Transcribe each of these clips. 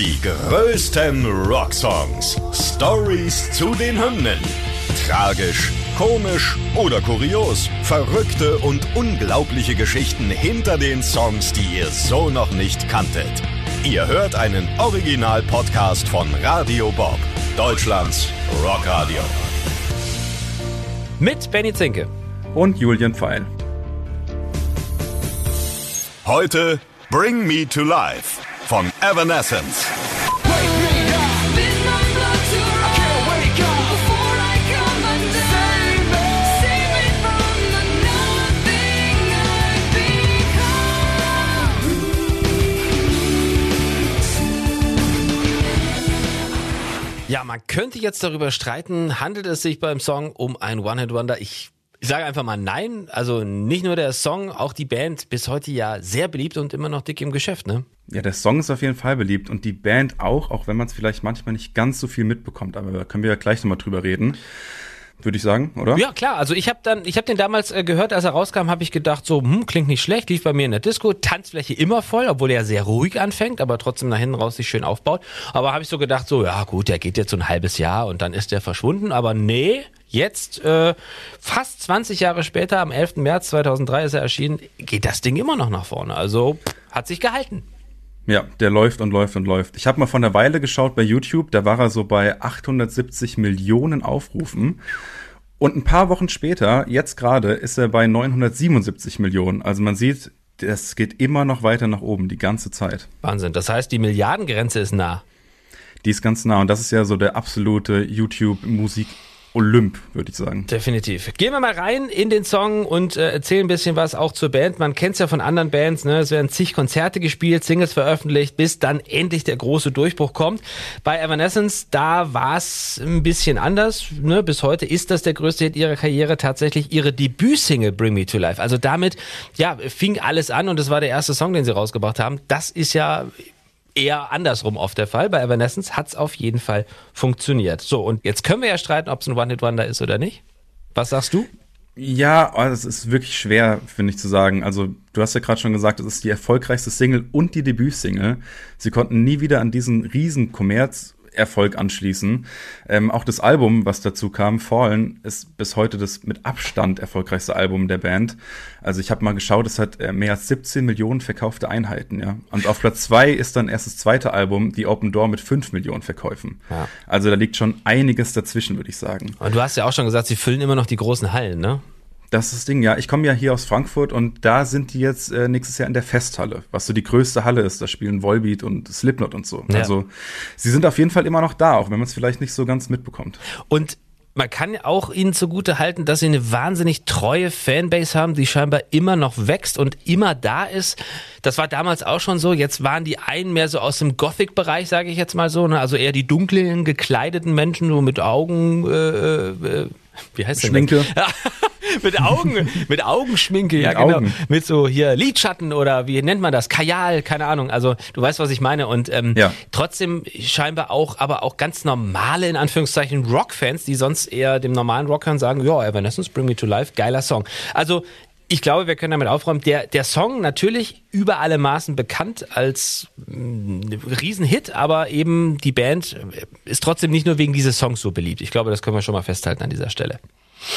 Die größten Rocksongs. Stories zu den Hymnen. Tragisch, komisch oder kurios. Verrückte und unglaubliche Geschichten hinter den Songs, die ihr so noch nicht kanntet. Ihr hört einen Original-Podcast von Radio Bob, Deutschlands Rockradio. Mit Benny Zinke. und Julian Pfeil. Heute Bring Me to Life von Evanescence. Ja, man könnte jetzt darüber streiten, handelt es sich beim Song um ein One-Hit-Wonder? Ich, ich sage einfach mal nein. Also nicht nur der Song, auch die Band bis heute ja sehr beliebt und immer noch dick im Geschäft, ne? Ja, der Song ist auf jeden Fall beliebt und die Band auch, auch wenn man es vielleicht manchmal nicht ganz so viel mitbekommt, aber da können wir ja gleich nochmal drüber reden. Würde ich sagen, oder? Ja, klar. Also ich habe dann, ich habe den damals äh, gehört, als er rauskam, habe ich gedacht, so, hm, klingt nicht schlecht, lief bei mir in der Disco, Tanzfläche immer voll, obwohl er sehr ruhig anfängt, aber trotzdem nach hinten raus sich schön aufbaut. Aber habe ich so gedacht, so, ja gut, der geht jetzt so ein halbes Jahr und dann ist der verschwunden. Aber nee, jetzt, äh, fast 20 Jahre später, am 11. März 2003 ist er erschienen, geht das Ding immer noch nach vorne. Also hat sich gehalten. Ja, der läuft und läuft und läuft. Ich habe mal von der Weile geschaut bei YouTube, da war er so bei 870 Millionen Aufrufen. Und ein paar Wochen später, jetzt gerade, ist er bei 977 Millionen. Also man sieht, das geht immer noch weiter nach oben, die ganze Zeit. Wahnsinn. Das heißt, die Milliardengrenze ist nah. Die ist ganz nah und das ist ja so der absolute YouTube-Musik- Olymp, würde ich sagen. Definitiv. Gehen wir mal rein in den Song und äh, erzählen ein bisschen was auch zur Band. Man kennt es ja von anderen Bands, ne? es werden zig Konzerte gespielt, Singles veröffentlicht, bis dann endlich der große Durchbruch kommt. Bei Evanescence, da war es ein bisschen anders. Ne? Bis heute ist das der größte Hit ihrer Karriere, tatsächlich ihre Debütsingle Bring Me to Life. Also damit, ja, fing alles an und es war der erste Song, den sie rausgebracht haben. Das ist ja eher andersrum oft der Fall. Bei Evanescence hat's auf jeden Fall funktioniert. So, und jetzt können wir ja streiten, ob es ein One-Hit-Wonder ist oder nicht. Was sagst du? Ja, oh, das ist wirklich schwer, finde ich, zu sagen. Also, du hast ja gerade schon gesagt, es ist die erfolgreichste Single und die Debütsingle. Sie konnten nie wieder an diesen riesen Kommerz Erfolg anschließen. Ähm, auch das Album, was dazu kam, Fallen, ist bis heute das mit Abstand erfolgreichste Album der Band. Also ich habe mal geschaut, es hat äh, mehr als 17 Millionen verkaufte Einheiten, ja. Und auf Platz zwei ist dann erst das zweite Album, die Open Door mit 5 Millionen Verkäufen. Ja. Also da liegt schon einiges dazwischen, würde ich sagen. Und du hast ja auch schon gesagt, sie füllen immer noch die großen Hallen, ne? Das ist das Ding, ja. Ich komme ja hier aus Frankfurt und da sind die jetzt äh, nächstes Jahr in der Festhalle, was so die größte Halle ist. Da spielen Volbeat und Slipknot und so. Ja. Also sie sind auf jeden Fall immer noch da, auch wenn man es vielleicht nicht so ganz mitbekommt. Und man kann auch ihnen zugute halten, dass sie eine wahnsinnig treue Fanbase haben, die scheinbar immer noch wächst und immer da ist. Das war damals auch schon so. Jetzt waren die einen mehr so aus dem Gothic-Bereich, sage ich jetzt mal so. Ne? Also eher die dunklen, gekleideten Menschen, so mit Augen. Äh, äh, wie heißt das? Schminke. mit Augen, mit Augenschminke, ja mit genau. Augen. Mit so hier Lidschatten oder wie nennt man das? Kajal, keine Ahnung. Also du weißt, was ich meine. Und ähm, ja. trotzdem scheinbar auch, aber auch ganz normale, in Anführungszeichen, Rockfans, die sonst eher dem normalen Rockern sagen, ja, Evanescence, Bring Me to Life, geiler Song. Also ich glaube, wir können damit aufräumen. Der, der Song natürlich über alle Maßen bekannt als mh, Riesenhit, aber eben die Band ist trotzdem nicht nur wegen dieses Songs so beliebt. Ich glaube, das können wir schon mal festhalten an dieser Stelle.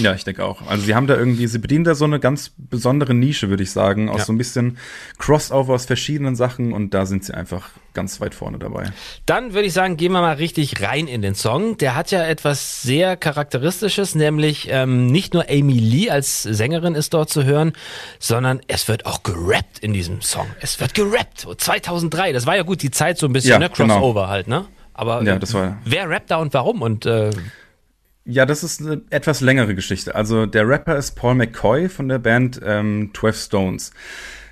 Ja, ich denke auch. Also sie haben da irgendwie, sie bedienen da so eine ganz besondere Nische, würde ich sagen, aus ja. so ein bisschen Crossover aus verschiedenen Sachen und da sind sie einfach ganz weit vorne dabei. Dann würde ich sagen, gehen wir mal richtig rein in den Song. Der hat ja etwas sehr Charakteristisches, nämlich ähm, nicht nur Amy Lee als Sängerin ist dort zu hören, sondern es wird auch gerappt in diesem Song. Es wird gerappt. 2003, das war ja gut die Zeit so ein bisschen, ja, ne? Genau. Crossover genau. halt, ne? Aber ja, das war wer rappt da und warum und äh, ja, das ist eine etwas längere Geschichte. Also der Rapper ist Paul McCoy von der Band ähm, 12 Stones.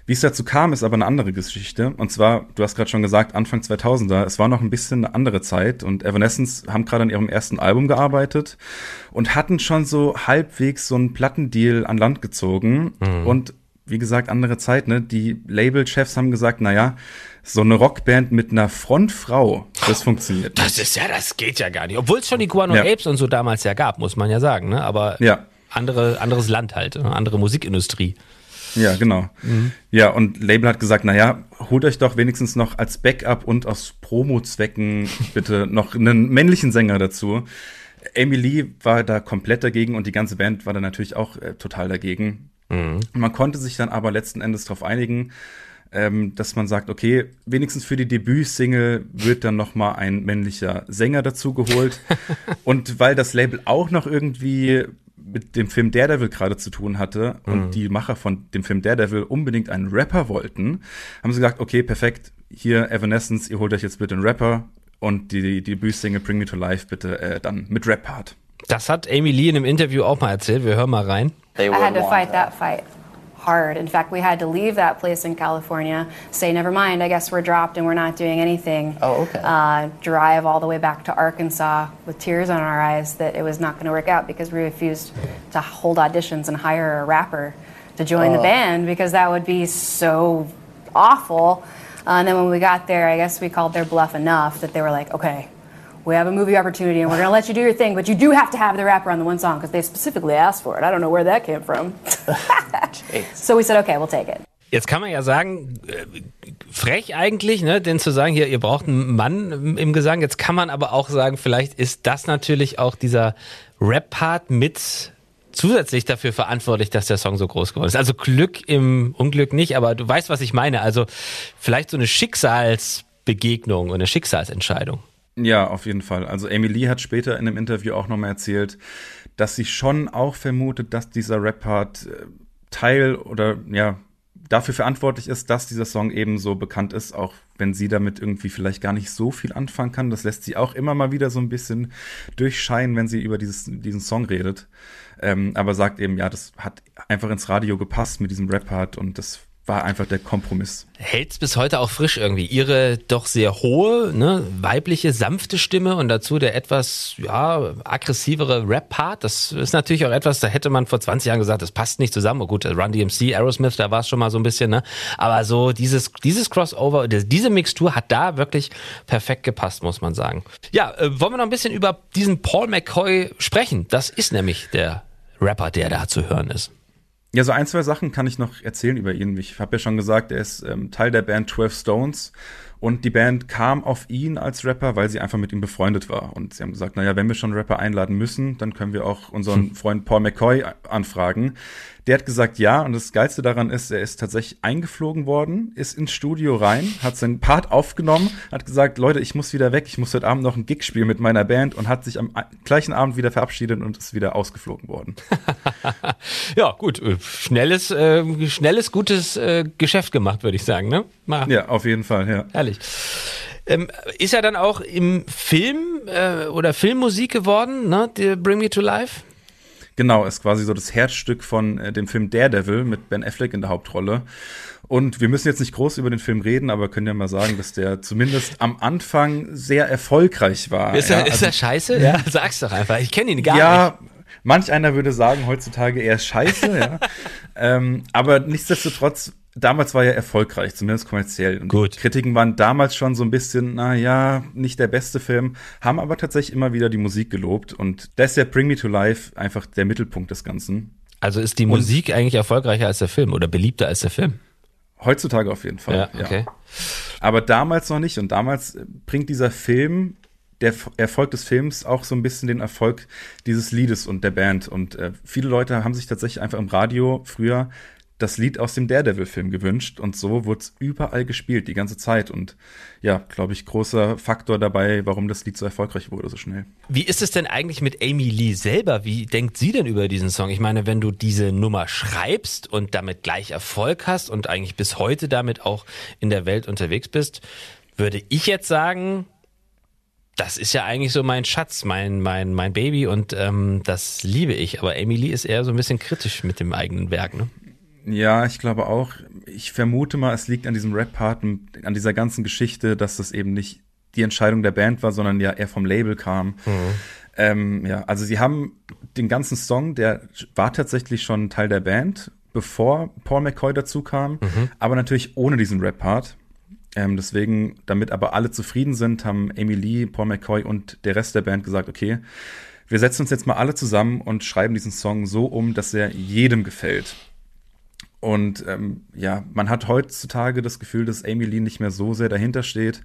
Wie es dazu kam, ist aber eine andere Geschichte. Und zwar, du hast gerade schon gesagt, Anfang 2000er, es war noch ein bisschen eine andere Zeit und Evanescence haben gerade an ihrem ersten Album gearbeitet und hatten schon so halbwegs so einen Plattendeal an Land gezogen. Mhm. Und wie gesagt, andere Zeit, ne? Die Label-Chefs haben gesagt, na ja, so eine Rockband mit einer Frontfrau, das funktioniert. Das ist ja, das geht ja gar nicht. Obwohl es schon die Guano ja. Apes und so damals ja gab, muss man ja sagen, ne? Aber ja. andere, anderes Land halt, ne? andere Musikindustrie. Ja, genau. Mhm. Ja, und Label hat gesagt, naja, holt euch doch wenigstens noch als Backup und aus Promo-Zwecken bitte noch einen männlichen Sänger dazu. Amy Lee war da komplett dagegen und die ganze Band war da natürlich auch äh, total dagegen. Mhm. Man konnte sich dann aber letzten Endes darauf einigen, ähm, dass man sagt, okay, wenigstens für die Debütsingle wird dann noch mal ein männlicher Sänger dazu geholt. und weil das Label auch noch irgendwie mit dem Film Daredevil gerade zu tun hatte mhm. und die Macher von dem Film Daredevil unbedingt einen Rapper wollten, haben sie gesagt, okay, perfekt, hier Evanescence, ihr holt euch jetzt bitte einen Rapper und die, die Debütsingle Bring Me to Life bitte äh, dann mit Rap-Part. Das hat Amy Lee in einem Interview auch mal erzählt. Wir hören mal rein. I had to fight that fight. hard. In fact, we had to leave that place in California, say, never mind, I guess we're dropped and we're not doing anything. Oh, okay. Uh, drive all the way back to Arkansas with tears on our eyes that it was not going to work out because we refused to hold auditions and hire a rapper to join the oh. band because that would be so awful. Uh, and then when we got there, I guess we called their bluff enough that they were like, okay, we have a movie opportunity and we're going to let you do your thing, but you do have to have the rapper on the one song because they specifically asked for it. I don't know where that came from. so we said, okay, we'll take it. Jetzt kann man ja sagen, äh, frech eigentlich, ne, denn zu sagen, hier, ihr braucht einen Mann im Gesang. Jetzt kann man aber auch sagen, vielleicht ist das natürlich auch dieser Rap-Part mit zusätzlich dafür verantwortlich, dass der Song so groß geworden ist. Also Glück im Unglück nicht, aber du weißt, was ich meine. Also vielleicht so eine Schicksalsbegegnung und eine Schicksalsentscheidung. Ja, auf jeden Fall. Also Emily hat später in einem Interview auch nochmal erzählt, dass sie schon auch vermutet, dass dieser Rap-Part äh, Teil oder ja dafür verantwortlich ist, dass dieser Song eben so bekannt ist, auch wenn sie damit irgendwie vielleicht gar nicht so viel anfangen kann. Das lässt sie auch immer mal wieder so ein bisschen durchscheinen, wenn sie über dieses, diesen Song redet. Ähm, aber sagt eben, ja, das hat einfach ins Radio gepasst mit diesem Rap-Part und das war einfach der Kompromiss. Hält's bis heute auch frisch irgendwie. Ihre doch sehr hohe, ne, weibliche, sanfte Stimme und dazu der etwas, ja, aggressivere Rap-Part. Das ist natürlich auch etwas, da hätte man vor 20 Jahren gesagt, das passt nicht zusammen. Oh gut, Run DMC, Aerosmith, da war es schon mal so ein bisschen, ne. Aber so dieses, dieses Crossover, diese Mixtur hat da wirklich perfekt gepasst, muss man sagen. Ja, äh, wollen wir noch ein bisschen über diesen Paul McCoy sprechen? Das ist nämlich der Rapper, der da zu hören ist. Ja, so ein, zwei Sachen kann ich noch erzählen über ihn. Ich habe ja schon gesagt, er ist ähm, Teil der Band 12 Stones und die Band kam auf ihn als Rapper, weil sie einfach mit ihm befreundet war. Und sie haben gesagt, naja, wenn wir schon Rapper einladen müssen, dann können wir auch unseren Freund Paul McCoy anfragen. Der hat gesagt ja und das Geilste daran ist, er ist tatsächlich eingeflogen worden, ist ins Studio rein, hat seinen Part aufgenommen, hat gesagt, Leute, ich muss wieder weg, ich muss heute Abend noch ein Gig spielen mit meiner Band und hat sich am gleichen Abend wieder verabschiedet und ist wieder ausgeflogen worden. ja, gut, äh, schnelles, äh, schnelles, gutes äh, Geschäft gemacht, würde ich sagen, ne? Mal. Ja, auf jeden Fall, ja. Herrlich. Ähm, ist er dann auch im Film äh, oder Filmmusik geworden, ne? Die Bring Me to Life? Genau, ist quasi so das Herzstück von äh, dem Film Daredevil mit Ben Affleck in der Hauptrolle. Und wir müssen jetzt nicht groß über den Film reden, aber können ja mal sagen, dass der zumindest am Anfang sehr erfolgreich war. Ist, er, ja, ist also, er scheiße? Ja, sag's doch einfach. Ich kenne ihn gar ja, nicht. Ja, manch einer würde sagen heutzutage er ist scheiße, ja. ähm, aber nichtsdestotrotz damals war er erfolgreich, zumindest kommerziell. Und Gut. Kritiken waren damals schon so ein bisschen, na ja, nicht der beste Film, haben aber tatsächlich immer wieder die Musik gelobt. Und da ist der Bring Me to Life einfach der Mittelpunkt des Ganzen. Also ist die Musik und eigentlich erfolgreicher als der Film oder beliebter als der Film? Heutzutage auf jeden Fall. Ja, okay. Ja. Aber damals noch nicht. Und damals bringt dieser Film der Erfolg des Films auch so ein bisschen den Erfolg dieses Liedes und der Band. Und äh, viele Leute haben sich tatsächlich einfach im Radio früher das Lied aus dem Daredevil-Film gewünscht und so wurde es überall gespielt, die ganze Zeit. Und ja, glaube ich, großer Faktor dabei, warum das Lied so erfolgreich wurde so schnell. Wie ist es denn eigentlich mit Amy Lee selber? Wie denkt sie denn über diesen Song? Ich meine, wenn du diese Nummer schreibst und damit gleich Erfolg hast und eigentlich bis heute damit auch in der Welt unterwegs bist, würde ich jetzt sagen, das ist ja eigentlich so mein Schatz, mein, mein, mein Baby und ähm, das liebe ich. Aber Amy Lee ist eher so ein bisschen kritisch mit dem eigenen Werk, ne? Ja, ich glaube auch. Ich vermute mal, es liegt an diesem Rap-Part, an dieser ganzen Geschichte, dass das eben nicht die Entscheidung der Band war, sondern ja eher vom Label kam. Mhm. Ähm, ja, also sie haben den ganzen Song, der war tatsächlich schon Teil der Band, bevor Paul McCoy dazu kam, mhm. aber natürlich ohne diesen Rap-Part. Ähm, deswegen, damit aber alle zufrieden sind, haben Amy Lee, Paul McCoy und der Rest der Band gesagt, okay, wir setzen uns jetzt mal alle zusammen und schreiben diesen Song so um, dass er jedem gefällt. Und ähm, ja, man hat heutzutage das Gefühl, dass Amy Lee nicht mehr so sehr dahinter steht.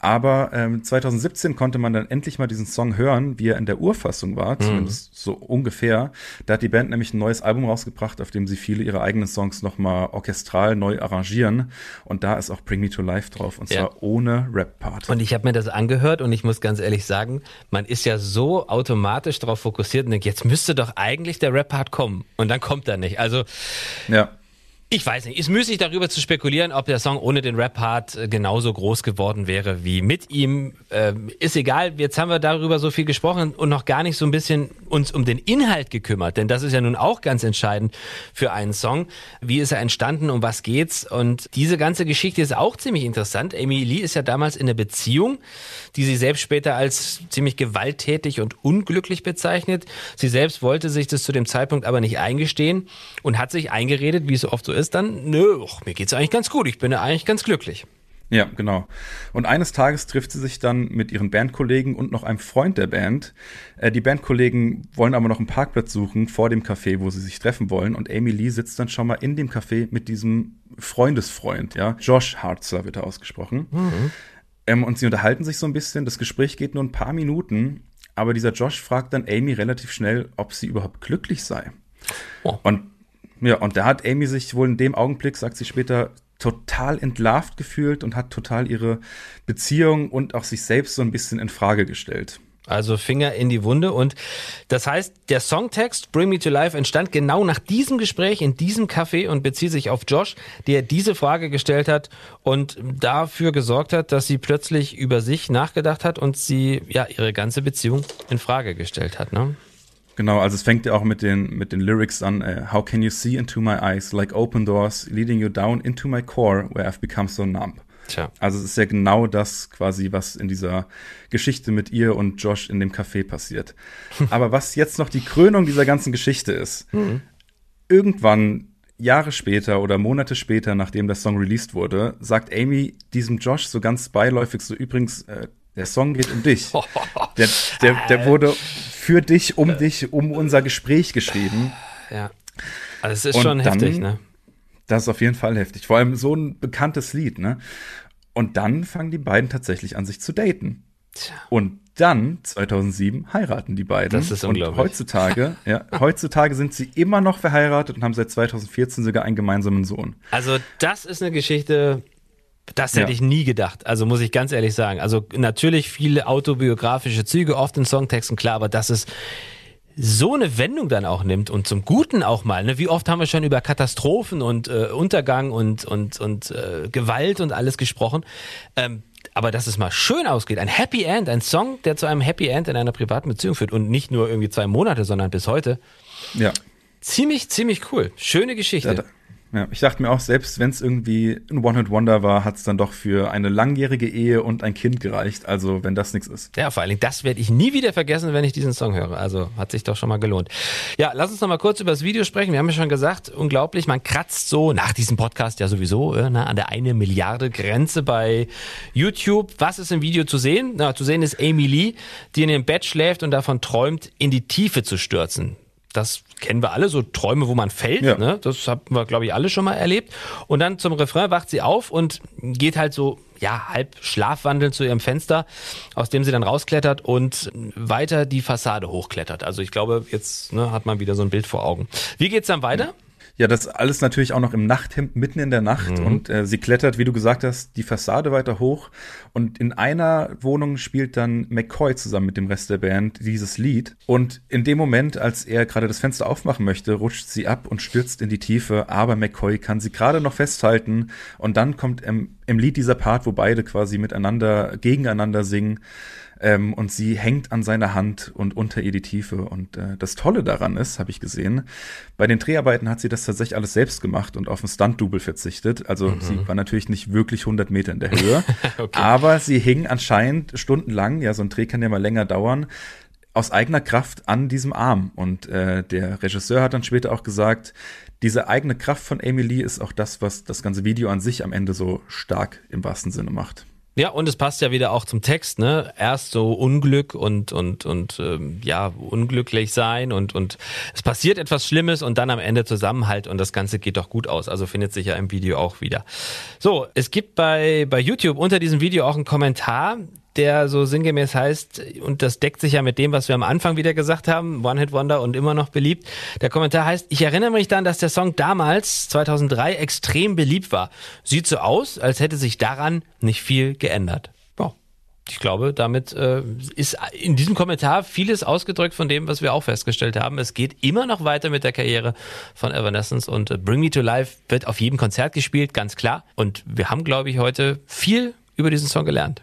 Aber ähm, 2017 konnte man dann endlich mal diesen Song hören, wie er in der Urfassung war, mhm. zumindest so ungefähr. Da hat die Band nämlich ein neues Album rausgebracht, auf dem sie viele ihrer eigenen Songs nochmal orchestral neu arrangieren. Und da ist auch Bring Me to Life drauf, und zwar ja. ohne Rap-Part. Und ich habe mir das angehört und ich muss ganz ehrlich sagen, man ist ja so automatisch darauf fokussiert und denkt, jetzt müsste doch eigentlich der Rap-Part kommen. Und dann kommt er nicht. Also ja. Ich weiß nicht, ist müßig darüber zu spekulieren, ob der Song ohne den Rap-Part äh, genauso groß geworden wäre wie mit ihm. Ähm, ist egal, jetzt haben wir darüber so viel gesprochen und noch gar nicht so ein bisschen uns um den Inhalt gekümmert, denn das ist ja nun auch ganz entscheidend für einen Song. Wie ist er entstanden, um was geht's? Und diese ganze Geschichte ist auch ziemlich interessant. Amy Lee ist ja damals in einer Beziehung, die sie selbst später als ziemlich gewalttätig und unglücklich bezeichnet. Sie selbst wollte sich das zu dem Zeitpunkt aber nicht eingestehen und hat sich eingeredet, wie es so oft so ist, ist dann, nö, och, mir geht's eigentlich ganz gut, ich bin ja eigentlich ganz glücklich. Ja, genau. Und eines Tages trifft sie sich dann mit ihren Bandkollegen und noch einem Freund der Band. Äh, die Bandkollegen wollen aber noch einen Parkplatz suchen vor dem Café, wo sie sich treffen wollen. Und Amy Lee sitzt dann schon mal in dem Café mit diesem Freundesfreund, ja. Josh Hartzler wird er ausgesprochen. Mhm. Ähm, und sie unterhalten sich so ein bisschen. Das Gespräch geht nur ein paar Minuten. Aber dieser Josh fragt dann Amy relativ schnell, ob sie überhaupt glücklich sei. Oh. Und ja, und da hat Amy sich wohl in dem Augenblick, sagt sie später, total entlarvt gefühlt und hat total ihre Beziehung und auch sich selbst so ein bisschen in Frage gestellt. Also Finger in die Wunde. Und das heißt, der Songtext Bring Me to Life entstand genau nach diesem Gespräch in diesem Café und bezieht sich auf Josh, der diese Frage gestellt hat und dafür gesorgt hat, dass sie plötzlich über sich nachgedacht hat und sie ja ihre ganze Beziehung in Frage gestellt hat. Ne? Genau, also es fängt ja auch mit den, mit den Lyrics an. Uh, How can you see into my eyes like open doors leading you down into my core where I've become so numb. Tja. Also es ist ja genau das quasi, was in dieser Geschichte mit ihr und Josh in dem Café passiert. Aber was jetzt noch die Krönung dieser ganzen Geschichte ist, mhm. irgendwann Jahre später oder Monate später, nachdem der Song released wurde, sagt Amy diesem Josh so ganz beiläufig so übrigens, äh, der Song geht um dich. Der, der, der wurde für dich, um dich, um unser Gespräch geschrieben. Ja. Also es ist Und schon dann, heftig, ne? Das ist auf jeden Fall heftig. Vor allem so ein bekanntes Lied, ne? Und dann fangen die beiden tatsächlich an, sich zu daten. Tja. Und dann, 2007, heiraten die beiden. Das ist unglaublich. Und heutzutage, ja, heutzutage sind sie immer noch verheiratet und haben seit 2014 sogar einen gemeinsamen Sohn. Also, das ist eine Geschichte, das hätte ja. ich nie gedacht. Also muss ich ganz ehrlich sagen. Also natürlich viele autobiografische Züge, oft in Songtexten, klar, aber dass es so eine Wendung dann auch nimmt und zum Guten auch mal. Ne? Wie oft haben wir schon über Katastrophen und äh, Untergang und, und, und äh, Gewalt und alles gesprochen. Ähm, aber dass es mal schön ausgeht, ein Happy End, ein Song, der zu einem Happy End in einer privaten Beziehung führt und nicht nur irgendwie zwei Monate, sondern bis heute. Ja. Ziemlich, ziemlich cool. Schöne Geschichte. Ja, ja, ich dachte mir auch, selbst wenn es irgendwie ein One-Hit-Wonder war, hat es dann doch für eine langjährige Ehe und ein Kind gereicht. Also, wenn das nichts ist. Ja, vor allen Dingen, das werde ich nie wieder vergessen, wenn ich diesen Song höre. Also, hat sich doch schon mal gelohnt. Ja, lass uns noch mal kurz über das Video sprechen. Wir haben ja schon gesagt, unglaublich, man kratzt so nach diesem Podcast ja sowieso äh, na, an der eine Milliarde Grenze bei YouTube. Was ist im Video zu sehen? Na, zu sehen ist Amy Lee, die in dem Bett schläft und davon träumt, in die Tiefe zu stürzen das kennen wir alle, so Träume, wo man fällt. Ja. Ne? Das haben wir, glaube ich, alle schon mal erlebt. Und dann zum Refrain wacht sie auf und geht halt so, ja, halb schlafwandelnd zu ihrem Fenster, aus dem sie dann rausklettert und weiter die Fassade hochklettert. Also ich glaube, jetzt ne, hat man wieder so ein Bild vor Augen. Wie geht's dann weiter? Ja. Ja, das alles natürlich auch noch im Nachthemd mitten in der Nacht. Mhm. und äh, sie klettert, wie du gesagt hast, die Fassade weiter hoch. Und in einer Wohnung spielt dann McCoy zusammen mit dem Rest der Band dieses Lied. Und in dem Moment, als er gerade das Fenster aufmachen möchte, rutscht sie ab und stürzt in die Tiefe, aber McCoy kann sie gerade noch festhalten. Und dann kommt im, im Lied dieser Part, wo beide quasi miteinander, gegeneinander singen ähm, und sie hängt an seiner Hand und unter ihr die Tiefe. Und äh, das Tolle daran ist, habe ich gesehen, bei den Dreharbeiten hat sie das tatsächlich alles selbst gemacht und auf ein Stunt-Double verzichtet. Also mhm. sie war natürlich nicht wirklich 100 Meter in der Höhe, okay. aber sie hing anscheinend stundenlang, ja, so ein Dreh kann ja mal länger dauern, aus eigener Kraft an diesem Arm. Und äh, der Regisseur hat dann später auch gesagt, diese eigene Kraft von Amy Lee ist auch das, was das ganze Video an sich am Ende so stark im wahrsten Sinne macht. Ja, und es passt ja wieder auch zum Text, ne? Erst so Unglück und und und ähm, ja unglücklich sein und und es passiert etwas Schlimmes und dann am Ende Zusammenhalt und das Ganze geht doch gut aus. Also findet sich ja im Video auch wieder. So, es gibt bei bei YouTube unter diesem Video auch einen Kommentar, der so sinngemäß heißt, und das deckt sich ja mit dem, was wir am Anfang wieder gesagt haben, One Hit Wonder und immer noch beliebt. Der Kommentar heißt, ich erinnere mich dann, dass der Song damals, 2003, extrem beliebt war. Sieht so aus, als hätte sich daran nicht viel geändert. Ich glaube, damit äh, ist in diesem Kommentar vieles ausgedrückt von dem, was wir auch festgestellt haben. Es geht immer noch weiter mit der Karriere von Evanescence und äh, Bring Me to Life wird auf jedem Konzert gespielt, ganz klar. Und wir haben, glaube ich, heute viel über diesen Song gelernt.